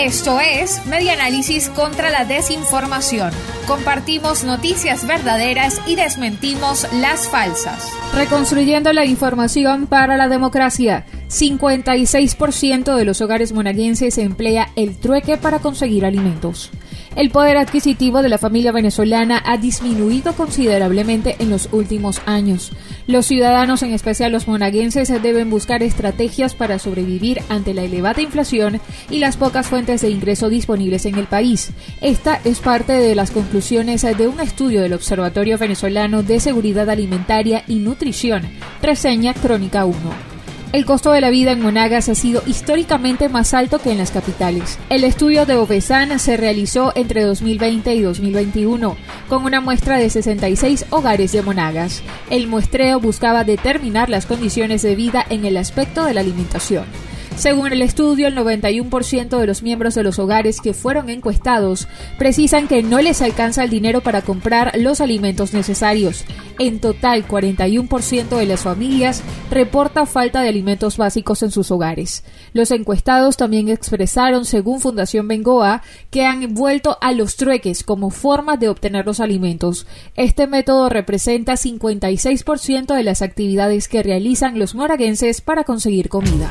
Esto es Media Análisis contra la Desinformación. Compartimos noticias verdaderas y desmentimos las falsas. Reconstruyendo la información para la democracia. 56% de los hogares monaguenses emplea el trueque para conseguir alimentos. El poder adquisitivo de la familia venezolana ha disminuido considerablemente en los últimos años. Los ciudadanos, en especial los monaguenses, deben buscar estrategias para sobrevivir ante la elevada inflación y las pocas fuentes de ingreso disponibles en el país. Esta es parte de las conclusiones de un estudio del Observatorio Venezolano de Seguridad Alimentaria y Nutrición, reseña Crónica 1 el costo de la vida en Monagas ha sido históricamente más alto que en las capitales. El estudio de Ovesan se realizó entre 2020 y 2021 con una muestra de 66 hogares de Monagas. El muestreo buscaba determinar las condiciones de vida en el aspecto de la alimentación. Según el estudio, el 91% de los miembros de los hogares que fueron encuestados precisan que no les alcanza el dinero para comprar los alimentos necesarios. En total, 41% de las familias reporta falta de alimentos básicos en sus hogares. Los encuestados también expresaron, según Fundación Bengoa, que han vuelto a los trueques como forma de obtener los alimentos. Este método representa 56% de las actividades que realizan los moraguenses para conseguir comida.